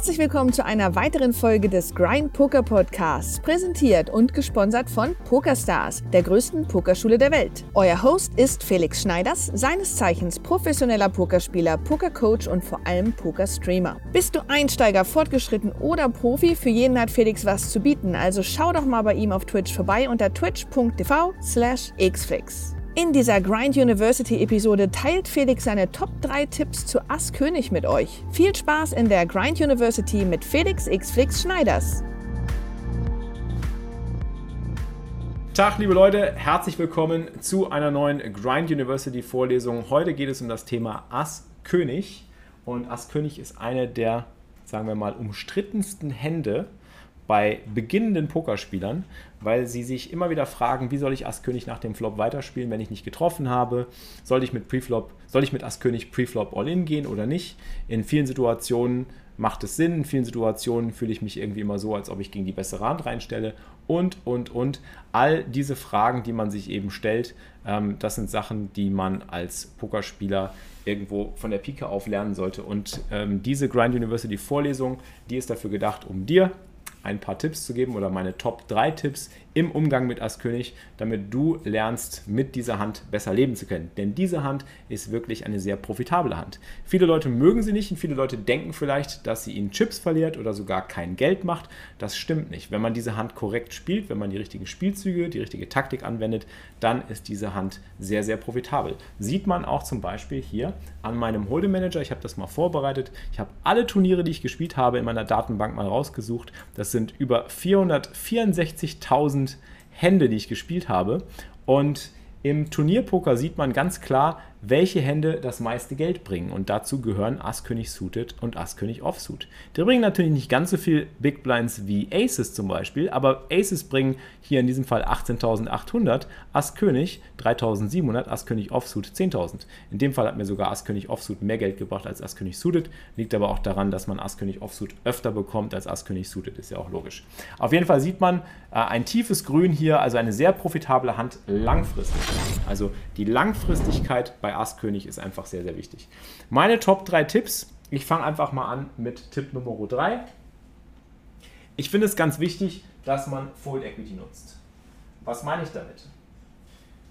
Herzlich willkommen zu einer weiteren Folge des Grind Poker Podcasts, präsentiert und gesponsert von PokerStars, der größten Pokerschule der Welt. Euer Host ist Felix Schneiders, seines Zeichens professioneller Pokerspieler, Pokercoach und vor allem Pokerstreamer. Bist du Einsteiger, fortgeschritten oder Profi? Für jeden hat Felix was zu bieten, also schau doch mal bei ihm auf Twitch vorbei unter twitch.tv slash xflix. In dieser Grind University Episode teilt Felix seine Top 3 Tipps zu Ass König mit euch. Viel Spaß in der Grind University mit Felix Xflix Schneiders. Tag, liebe Leute, herzlich willkommen zu einer neuen Grind University Vorlesung. Heute geht es um das Thema Ass König. Und Ass König ist eine der, sagen wir mal, umstrittensten Hände bei beginnenden Pokerspielern, weil sie sich immer wieder fragen, wie soll ich Ass König nach dem Flop weiterspielen, wenn ich nicht getroffen habe? Soll ich mit Preflop, soll ich mit Ass König Preflop All-In gehen oder nicht? In vielen Situationen macht es Sinn, in vielen Situationen fühle ich mich irgendwie immer so, als ob ich gegen die bessere Hand reinstelle und, und, und. All diese Fragen, die man sich eben stellt, ähm, das sind Sachen, die man als Pokerspieler irgendwo von der Pike auf lernen sollte. Und ähm, diese Grind University Vorlesung, die ist dafür gedacht, um dir ein paar Tipps zu geben oder meine Top 3 Tipps im Umgang mit Ass König, damit du lernst, mit dieser Hand besser leben zu können. Denn diese Hand ist wirklich eine sehr profitable Hand. Viele Leute mögen sie nicht und viele Leute denken vielleicht, dass sie ihnen Chips verliert oder sogar kein Geld macht. Das stimmt nicht. Wenn man diese Hand korrekt spielt, wenn man die richtigen Spielzüge, die richtige Taktik anwendet, dann ist diese Hand sehr, sehr profitabel. Sieht man auch zum Beispiel hier an meinem Hold'em Manager. Ich habe das mal vorbereitet. Ich habe alle Turniere, die ich gespielt habe, in meiner Datenbank mal rausgesucht. Das sind über 464.000 1000 Hände, die ich gespielt habe. Und im Turnierpoker sieht man ganz klar, welche Hände das meiste Geld bringen. Und dazu gehören Ass-König Suited und Ass-König Offsuit. Die bringen natürlich nicht ganz so viel Big Blinds wie Aces zum Beispiel, aber Aces bringen hier in diesem Fall 18.800, Ass-König 3.700, Ass-König Offsuit 10.000. In dem Fall hat mir sogar Ass-König Offsuit mehr Geld gebracht als Ass-König Suited. Liegt aber auch daran, dass man Ass-König Offsuit öfter bekommt als Ass-König Suited, ist ja auch logisch. Auf jeden Fall sieht man äh, ein tiefes Grün hier, also eine sehr profitable Hand langfristig. Also die Langfristigkeit bei bei Ass-König ist einfach sehr, sehr wichtig. Meine Top 3 Tipps. Ich fange einfach mal an mit Tipp Nummer 3. Ich finde es ganz wichtig, dass man Fold Equity nutzt. Was meine ich damit?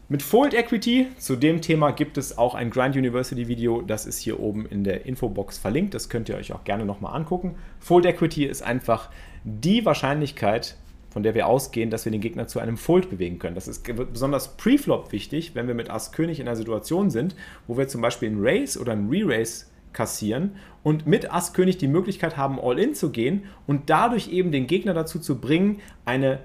Mit Fold Equity, zu dem Thema gibt es auch ein Grind University Video, das ist hier oben in der Infobox verlinkt, das könnt ihr euch auch gerne nochmal angucken. Fold Equity ist einfach die Wahrscheinlichkeit, von der wir ausgehen, dass wir den Gegner zu einem Fold bewegen können. Das ist besonders Preflop wichtig, wenn wir mit Ass König in einer Situation sind, wo wir zum Beispiel einen Race oder einen Re-Race kassieren und mit Ass König die Möglichkeit haben, All-In zu gehen und dadurch eben den Gegner dazu zu bringen, eine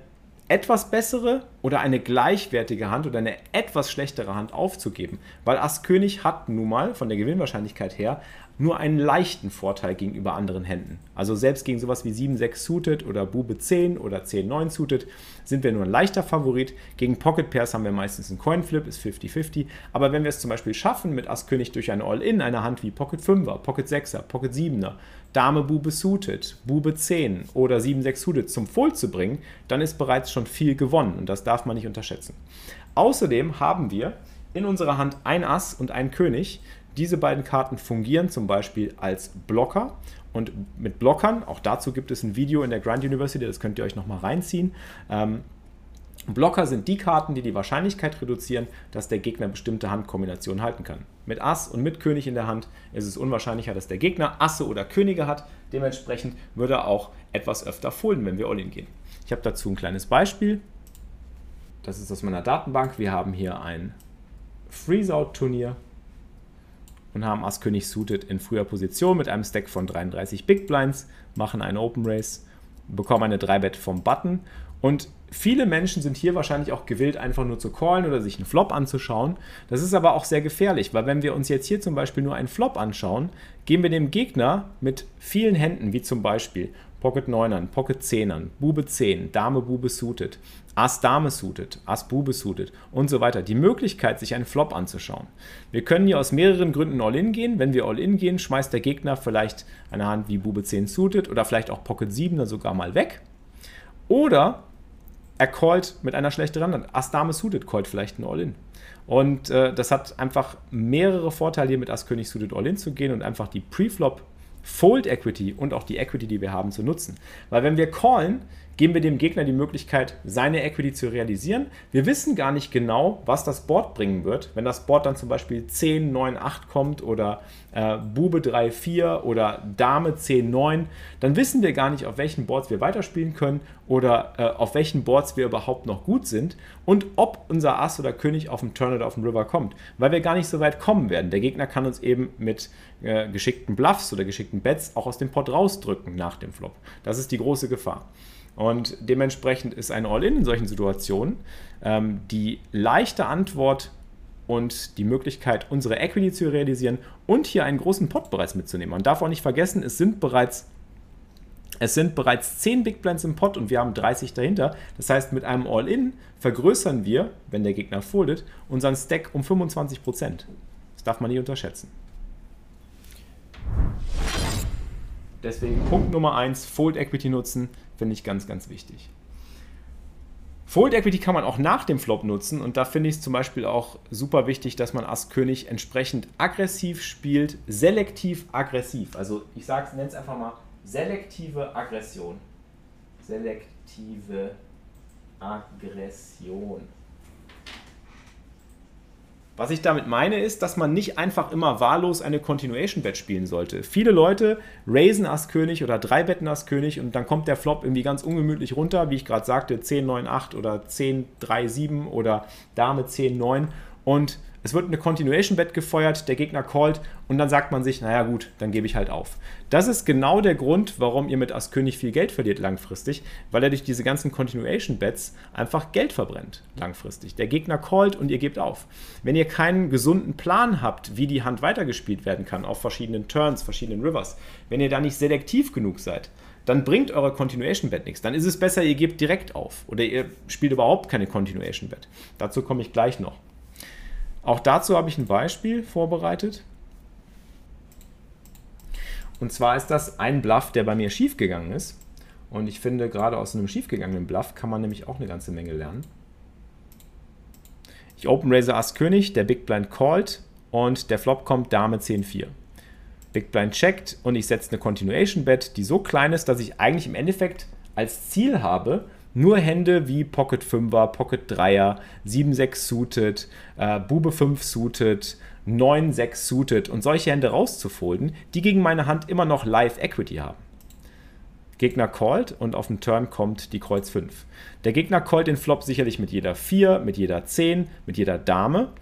etwas bessere oder eine gleichwertige Hand oder eine etwas schlechtere Hand aufzugeben. Weil Ass König hat nun mal von der Gewinnwahrscheinlichkeit her nur einen leichten Vorteil gegenüber anderen Händen. Also selbst gegen sowas wie 7-6 suited oder Bube 10 oder 10-9 suited sind wir nur ein leichter Favorit. Gegen Pocket Pairs haben wir meistens einen Coinflip, ist 50-50. Aber wenn wir es zum Beispiel schaffen, mit Ass König durch ein All-In eine Hand wie Pocket 5er, Pocket 6er, Pocket 7er, Dame Bube suited, Bube 10 oder 7-6 suited zum Fold zu bringen, dann ist bereits schon viel gewonnen und das darf man nicht unterschätzen. Außerdem haben wir in unserer Hand ein Ass und ein König. Diese beiden Karten fungieren zum Beispiel als Blocker und mit Blockern, auch dazu gibt es ein Video in der Grand University, das könnt ihr euch nochmal reinziehen. Ähm, Blocker sind die Karten, die die Wahrscheinlichkeit reduzieren, dass der Gegner bestimmte Handkombinationen halten kann. Mit Ass und mit König in der Hand ist es unwahrscheinlicher, dass der Gegner Asse oder Könige hat. Dementsprechend würde er auch etwas öfter folden, wenn wir All-In gehen. Ich habe dazu ein kleines Beispiel. Das ist aus meiner Datenbank. Wir haben hier ein Freeze-Out-Turnier und haben Ass König suited in früher Position mit einem Stack von 33 Big Blinds, machen eine Open Race, bekommen eine 3-Bet vom Button und viele Menschen sind hier wahrscheinlich auch gewillt, einfach nur zu callen oder sich einen Flop anzuschauen. Das ist aber auch sehr gefährlich, weil wenn wir uns jetzt hier zum Beispiel nur einen Flop anschauen, geben wir dem Gegner mit vielen Händen, wie zum Beispiel Pocket 9ern, Pocket 10ern, Bube 10, Dame Bube suited, Ass Dame suited, Ass Bube suited und so weiter, die Möglichkeit, sich einen Flop anzuschauen. Wir können hier aus mehreren Gründen All-In gehen. Wenn wir All-In gehen, schmeißt der Gegner vielleicht eine Hand wie Bube 10 suited oder vielleicht auch Pocket 7er sogar mal weg. Oder er callt mit einer schlechteren Hand. Ass Dame suited callt vielleicht ein All-In. Und äh, das hat einfach mehrere Vorteile, hier mit Ass König suited All-In zu gehen und einfach die Preflop Fold Equity und auch die Equity, die wir haben, zu nutzen. Weil wenn wir callen, geben wir dem Gegner die Möglichkeit, seine Equity zu realisieren. Wir wissen gar nicht genau, was das Board bringen wird. Wenn das Board dann zum Beispiel 10, 9, 8 kommt oder äh, Bube 3, 4 oder Dame 10, 9, dann wissen wir gar nicht, auf welchen Boards wir weiterspielen können oder äh, auf welchen Boards wir überhaupt noch gut sind und ob unser Ass oder König auf dem Turn oder auf dem River kommt, weil wir gar nicht so weit kommen werden. Der Gegner kann uns eben mit äh, geschickten Bluffs oder geschickten Bets auch aus dem Pot rausdrücken nach dem Flop. Das ist die große Gefahr. Und dementsprechend ist ein All-In in solchen Situationen ähm, die leichte Antwort und die Möglichkeit, unsere Equity zu realisieren und hier einen großen Pot bereits mitzunehmen. Man darf auch nicht vergessen, es sind bereits es sind bereits 10 Big Blinds im Pot und wir haben 30 dahinter. Das heißt, mit einem All-In vergrößern wir, wenn der Gegner foldet, unseren Stack um 25%. Das darf man nicht unterschätzen. Deswegen Punkt Nummer 1, Fold Equity nutzen, finde ich ganz, ganz wichtig. Fold Equity kann man auch nach dem Flop nutzen und da finde ich es zum Beispiel auch super wichtig, dass man Ass König entsprechend aggressiv spielt, selektiv aggressiv. Also ich nenne es einfach mal selektive Aggression. Selektive Aggression. Was ich damit meine, ist, dass man nicht einfach immer wahllos eine Continuation Bet spielen sollte. Viele Leute raisen Ass König oder drei Betten Ass König und dann kommt der Flop irgendwie ganz ungemütlich runter, wie ich gerade sagte, 10, 9, 8 oder 10, 3, 7 oder Dame 10, 9 und es wird eine Continuation Bet gefeuert, der Gegner callt und dann sagt man sich, naja gut, dann gebe ich halt auf. Das ist genau der Grund, warum ihr mit Ass König viel Geld verliert langfristig, weil er durch diese ganzen Continuation Bets einfach Geld verbrennt langfristig. Der Gegner callt und ihr gebt auf. Wenn ihr keinen gesunden Plan habt, wie die Hand weitergespielt werden kann auf verschiedenen Turns, verschiedenen Rivers, wenn ihr da nicht selektiv genug seid, dann bringt eure Continuation Bet nichts. Dann ist es besser, ihr gebt direkt auf oder ihr spielt überhaupt keine Continuation Bet. Dazu komme ich gleich noch. Auch dazu habe ich ein Beispiel vorbereitet. Und zwar ist das ein Bluff, der bei mir schiefgegangen ist. Und ich finde, gerade aus einem schiefgegangenen Bluff kann man nämlich auch eine ganze Menge lernen. Ich Open Razor Ass König, der Big Blind called und der Flop kommt Dame 10-4. Big Blind checkt und ich setze eine Continuation Bet, die so klein ist, dass ich eigentlich im Endeffekt als Ziel habe, nur Hände wie Pocket 5er, Pocket 3er, 7-6 suited, äh, Bube 5 suited, 9-6 suited und solche Hände rauszufolden, die gegen meine Hand immer noch Live Equity haben. Gegner callt und auf den Turn kommt die Kreuz 5. Der Gegner callt den Flop sicherlich mit jeder 4, mit jeder 10, mit jeder Dame.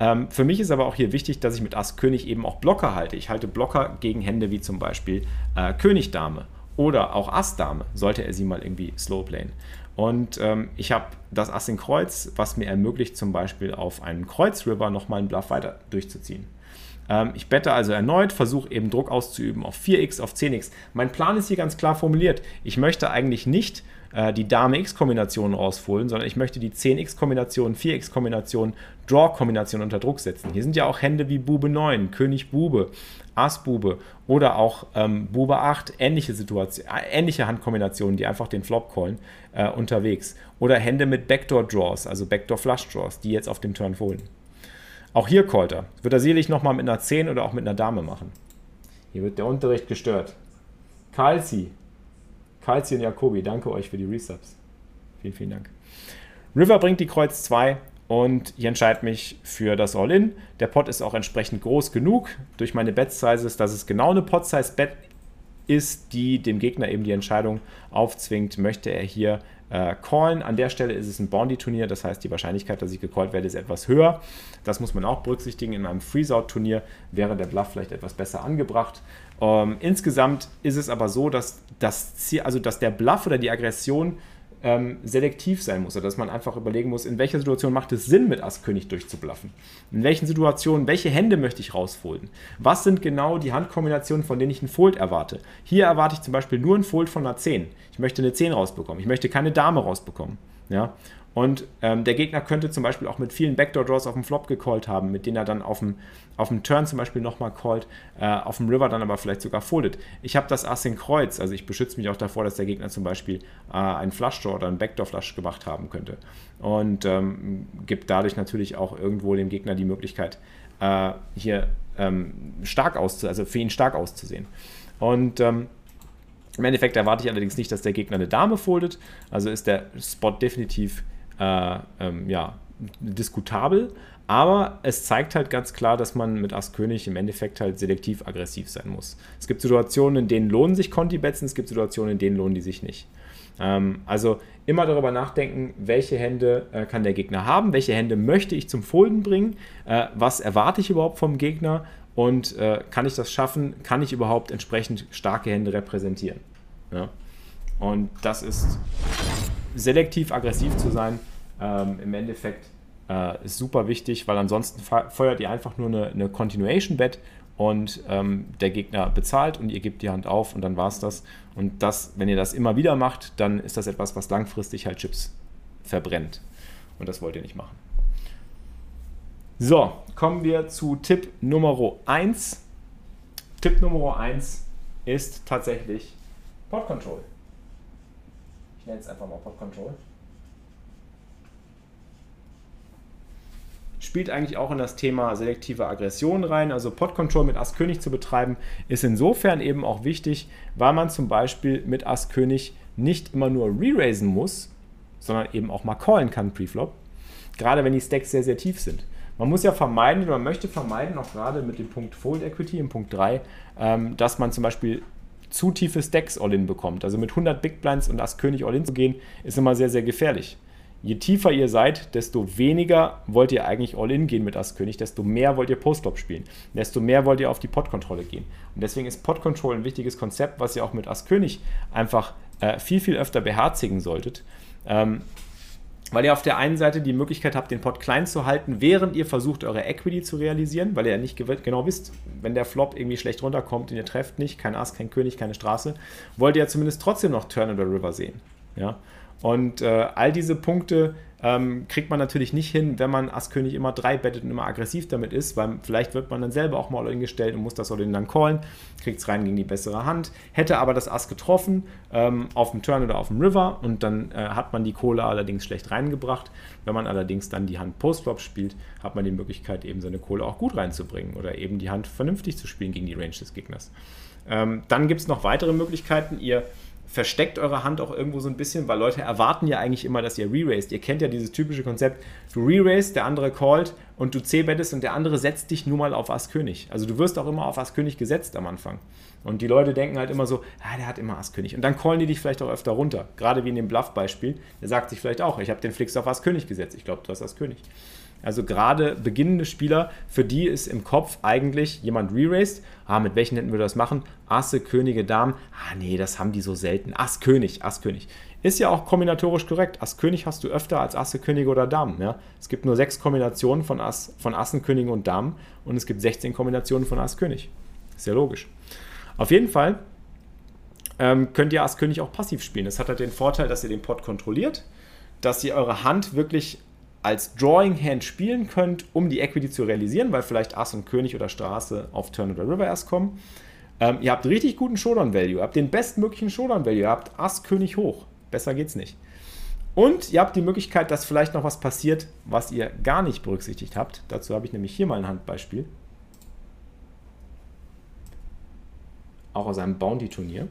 Ähm, für mich ist aber auch hier wichtig, dass ich mit Ass König eben auch Blocker halte. Ich halte Blocker gegen Hände wie zum Beispiel äh, König Dame oder auch Ass-Dame, sollte er sie mal irgendwie slow playen. Und ähm, ich habe das Ass in Kreuz, was mir ermöglicht, zum Beispiel auf einen Kreuz-River nochmal einen Bluff weiter durchzuziehen. Ähm, ich bette also erneut, versuche eben Druck auszuüben auf 4x, auf 10x. Mein Plan ist hier ganz klar formuliert. Ich möchte eigentlich nicht äh, die Dame-X-Kombination rausholen, sondern ich möchte die 10x-Kombination, 4x-Kombination, Draw-Kombination unter Druck setzen. Hier sind ja auch Hände wie Bube 9, König Bube, Ass Bube oder auch ähm, Bube 8, ähnliche Situation, äh, ähnliche Handkombinationen, die einfach den Flop callen, äh, unterwegs. Oder Hände mit Backdoor-Draws, also Backdoor-Flush-Draws, die jetzt auf dem Turn folgen. Auch hier callt er. Wird er sicherlich nochmal mit einer 10 oder auch mit einer Dame machen. Hier wird der Unterricht gestört. Kalsi, Kalzi und Jakobi, danke euch für die Resubs. Vielen, vielen Dank. River bringt die Kreuz 2 und ich entscheide mich für das All-In. Der Pot ist auch entsprechend groß genug durch meine Bet-Sizes, dass es genau eine Pot-Size-Bet ist, die dem Gegner eben die Entscheidung aufzwingt, möchte er hier äh, callen. An der Stelle ist es ein Bounty-Turnier, das heißt, die Wahrscheinlichkeit, dass ich gecallt werde, ist etwas höher. Das muss man auch berücksichtigen. In einem Freeze-Out-Turnier wäre der Bluff vielleicht etwas besser angebracht. Ähm, insgesamt ist es aber so, dass, das Ziel, also dass der Bluff oder die Aggression ähm, selektiv sein muss, dass man einfach überlegen muss, in welcher Situation macht es Sinn, mit Ass König durchzubluffen. In welchen Situationen, welche Hände möchte ich rausfolden? Was sind genau die Handkombinationen, von denen ich einen Fold erwarte? Hier erwarte ich zum Beispiel nur einen Fold von einer 10. Ich möchte eine 10 rausbekommen. Ich möchte keine Dame rausbekommen. Ja? Und ähm, der Gegner könnte zum Beispiel auch mit vielen Backdoor-Draws auf dem Flop gecallt haben, mit denen er dann auf dem, auf dem Turn zum Beispiel nochmal callt, äh, auf dem River dann aber vielleicht sogar foldet. Ich habe das Ass in Kreuz, also ich beschütze mich auch davor, dass der Gegner zum Beispiel äh, einen Flush-Draw oder einen Backdoor-Flush gemacht haben könnte. Und ähm, gibt dadurch natürlich auch irgendwo dem Gegner die Möglichkeit, äh, hier ähm, stark auszu also für ihn stark auszusehen. Und ähm, im Endeffekt erwarte ich allerdings nicht, dass der Gegner eine Dame foldet. Also ist der Spot definitiv äh, ähm, ja, diskutabel. Aber es zeigt halt ganz klar, dass man mit Ass König im Endeffekt halt selektiv aggressiv sein muss. Es gibt Situationen, in denen lohnen sich Conti-Bets, es gibt Situationen, in denen lohnen die sich nicht. Ähm, also immer darüber nachdenken, welche Hände äh, kann der Gegner haben, welche Hände möchte ich zum Folden bringen, äh, was erwarte ich überhaupt vom Gegner und äh, kann ich das schaffen, kann ich überhaupt entsprechend starke Hände repräsentieren. Ja? Und das ist selektiv aggressiv zu sein, ähm, im Endeffekt äh, ist super wichtig, weil ansonsten feuert ihr einfach nur eine, eine Continuation-Bet und ähm, der Gegner bezahlt und ihr gebt die Hand auf und dann war es das. Und das, wenn ihr das immer wieder macht, dann ist das etwas, was langfristig halt Chips verbrennt. Und das wollt ihr nicht machen. So, kommen wir zu Tipp Nummer 1. Tipp Nummer 1 ist tatsächlich Pod Control. Ich nenne es einfach mal Pod Control. spielt eigentlich auch in das Thema selektive Aggression rein. Also Pot Control mit Ass König zu betreiben, ist insofern eben auch wichtig, weil man zum Beispiel mit Ass König nicht immer nur re-raisen muss, sondern eben auch mal callen kann Preflop. Gerade wenn die Stacks sehr, sehr tief sind. Man muss ja vermeiden, oder man möchte vermeiden, auch gerade mit dem Punkt Fold Equity im Punkt 3, ähm, dass man zum Beispiel zu tiefe Stacks All-In bekommt. Also mit 100 Big Blinds und Ass König All-In zu gehen, ist immer sehr, sehr gefährlich je tiefer ihr seid, desto weniger wollt ihr eigentlich All-In gehen mit Ass-König, desto mehr wollt ihr Post-Flop spielen, desto mehr wollt ihr auf die Pot-Kontrolle gehen. Und deswegen ist Pot-Control ein wichtiges Konzept, was ihr auch mit Ass-König einfach äh, viel, viel öfter beherzigen solltet. Ähm, weil ihr auf der einen Seite die Möglichkeit habt, den Pot klein zu halten, während ihr versucht, eure Equity zu realisieren, weil ihr ja nicht genau wisst, wenn der Flop irgendwie schlecht runterkommt und ihr trefft nicht, kein Ass, kein König, keine Straße, wollt ihr ja zumindest trotzdem noch Turn oder River sehen. Ja? Und äh, all diese Punkte ähm, kriegt man natürlich nicht hin, wenn man Ass-König immer drei bettet und immer aggressiv damit ist, weil vielleicht wird man dann selber auch mal gestellt und muss das All-In dann callen, kriegt es rein gegen die bessere Hand, hätte aber das Ass getroffen ähm, auf dem Turn oder auf dem River und dann äh, hat man die Kohle allerdings schlecht reingebracht. Wenn man allerdings dann die Hand Post-Flop spielt, hat man die Möglichkeit eben seine Kohle auch gut reinzubringen oder eben die Hand vernünftig zu spielen gegen die Range des Gegners. Ähm, dann gibt es noch weitere Möglichkeiten. Ihr versteckt eure Hand auch irgendwo so ein bisschen, weil Leute erwarten ja eigentlich immer, dass ihr re-raised. Ihr kennt ja dieses typische Konzept, du re-raised, der andere callt und du c-bettest und der andere setzt dich nur mal auf Ass-König. Also du wirst auch immer auf Ass-König gesetzt am Anfang. Und die Leute denken halt immer so, ah, der hat immer Ass-König. Und dann callen die dich vielleicht auch öfter runter. Gerade wie in dem Bluff-Beispiel. Der sagt sich vielleicht auch, ich habe den Flix auf Ass-König gesetzt. Ich glaube, du hast Ass-König. Also gerade beginnende Spieler, für die ist im Kopf eigentlich jemand re-raced. Ah, mit welchen hätten wir das machen? Asse, Könige, Damen. Ah, nee, das haben die so selten. Ass, König, Ass, König. Ist ja auch kombinatorisch korrekt. Ass, König hast du öfter als Asse, Könige oder Damen. Ja? Es gibt nur sechs Kombinationen von, Ass, von Assen, Königen und Damen und es gibt 16 Kombinationen von Ass, König. Ist ja logisch. Auf jeden Fall ähm, könnt ihr Ass, König auch passiv spielen. Das hat halt den Vorteil, dass ihr den Pot kontrolliert, dass ihr eure Hand wirklich als Drawing Hand spielen könnt, um die Equity zu realisieren, weil vielleicht Ass und König oder Straße auf Turn oder River erst kommen. Ähm, ihr habt richtig guten Showdown Value, habt den bestmöglichen Showdown Value, ihr habt Ass König hoch. Besser geht's nicht. Und ihr habt die Möglichkeit, dass vielleicht noch was passiert, was ihr gar nicht berücksichtigt habt. Dazu habe ich nämlich hier mal ein Handbeispiel. Auch aus einem Bounty-Turnier.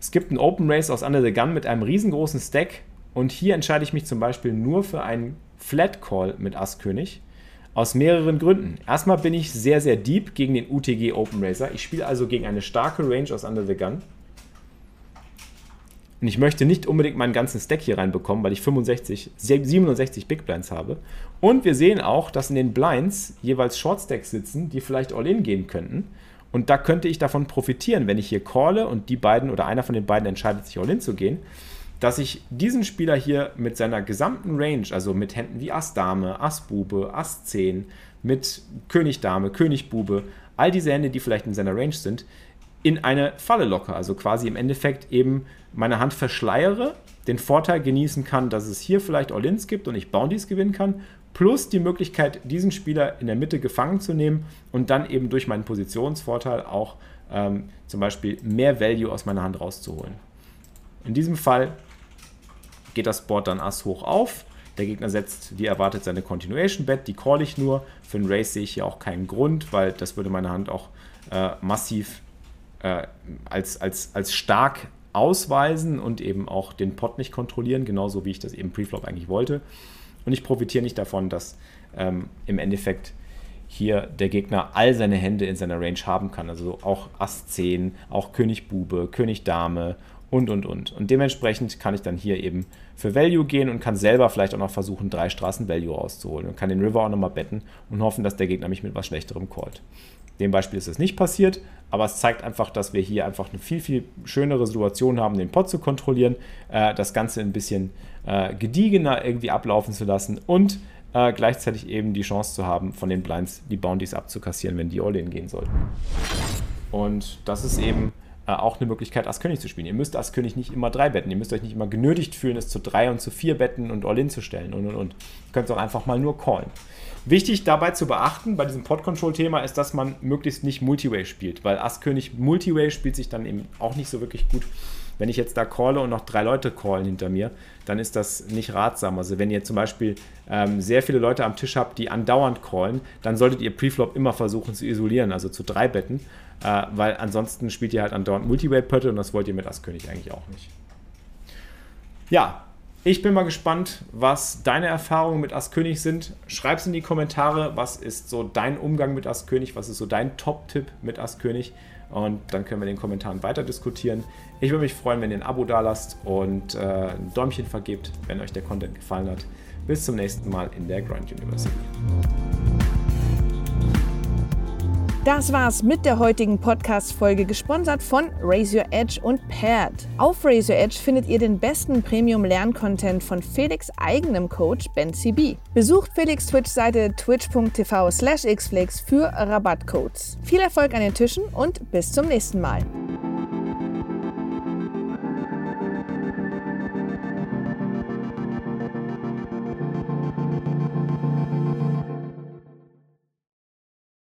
Es gibt ein Open Race aus Under the Gun mit einem riesengroßen Stack und hier entscheide ich mich zum Beispiel nur für einen Flat Call mit Ass König. Aus mehreren Gründen. Erstmal bin ich sehr, sehr deep gegen den UTG Open Racer. Ich spiele also gegen eine starke Range aus Under the Gun. Und ich möchte nicht unbedingt meinen ganzen Stack hier reinbekommen, weil ich 65, 67 Big Blinds habe. Und wir sehen auch, dass in den Blinds jeweils Short Stacks sitzen, die vielleicht All-In gehen könnten. Und da könnte ich davon profitieren, wenn ich hier calle und die beiden oder einer von den beiden entscheidet sich All-In zu gehen dass ich diesen Spieler hier mit seiner gesamten Range, also mit Händen wie Ass Dame, Ass Bube, Ass 10, mit König Dame, König Bube, all diese Hände, die vielleicht in seiner Range sind, in eine Falle locke. Also quasi im Endeffekt eben meine Hand verschleiere, den Vorteil genießen kann, dass es hier vielleicht All-Ins gibt und ich Bounties gewinnen kann, plus die Möglichkeit, diesen Spieler in der Mitte gefangen zu nehmen und dann eben durch meinen Positionsvorteil auch ähm, zum Beispiel mehr Value aus meiner Hand rauszuholen. In diesem Fall geht das Board dann Ass hoch auf. Der Gegner setzt, wie erwartet, seine Continuation Bet. Die call ich nur. Für einen Race sehe ich hier auch keinen Grund, weil das würde meine Hand auch äh, massiv äh, als, als, als stark ausweisen und eben auch den Pot nicht kontrollieren, genauso wie ich das eben Preflop eigentlich wollte. Und ich profitiere nicht davon, dass ähm, im Endeffekt hier der Gegner all seine Hände in seiner Range haben kann. Also auch Ass 10, auch König Bube, König Dame und, und, und. Und dementsprechend kann ich dann hier eben für Value gehen und kann selber vielleicht auch noch versuchen, drei Straßen Value rauszuholen und kann den River auch nochmal betten und hoffen, dass der Gegner mich mit was Schlechterem callt. Dem Beispiel ist es nicht passiert, aber es zeigt einfach, dass wir hier einfach eine viel, viel schönere Situation haben, den Pot zu kontrollieren, äh, das Ganze ein bisschen äh, gediegener irgendwie ablaufen zu lassen und äh, gleichzeitig eben die Chance zu haben, von den Blinds die Bounties abzukassieren, wenn die All-In gehen sollten. Und das ist eben äh, auch eine Möglichkeit, Ass-König zu spielen. Ihr müsst Ass-König nicht immer drei betten. Ihr müsst euch nicht immer genötigt fühlen, es zu drei und zu vier betten und All-In zu stellen und und und. Ihr könnt es auch einfach mal nur callen. Wichtig dabei zu beachten bei diesem Pod-Control-Thema ist, dass man möglichst nicht Multiway spielt, weil Ass-König Multiway spielt sich dann eben auch nicht so wirklich gut. Wenn ich jetzt da calle und noch drei Leute callen hinter mir, dann ist das nicht ratsam. Also wenn ihr zum Beispiel ähm, sehr viele Leute am Tisch habt, die andauernd callen, dann solltet ihr Preflop immer versuchen zu isolieren, also zu drei Betten, äh, weil ansonsten spielt ihr halt andauernd Multiway-Pötte und das wollt ihr mit Ass-König eigentlich auch nicht. Ja, ich bin mal gespannt, was deine Erfahrungen mit Ass-König sind. Schreib es in die Kommentare. Was ist so dein Umgang mit Ass-König? Was ist so dein Top-Tipp mit Ass-König? Und dann können wir in den Kommentaren weiter diskutieren. Ich würde mich freuen, wenn ihr ein Abo da lasst und äh, ein Däumchen vergebt, wenn euch der Content gefallen hat. Bis zum nächsten Mal in der Grind University. Das war's mit der heutigen Podcast-Folge, gesponsert von Raise Your Edge und Paired. Auf Raise Your Edge findet ihr den besten Premium-Lern-Content von Felix' eigenem Coach Ben CB. Besucht Felix' Twitch-Seite twitch.tv slash xflix für Rabattcodes. Viel Erfolg an den Tischen und bis zum nächsten Mal.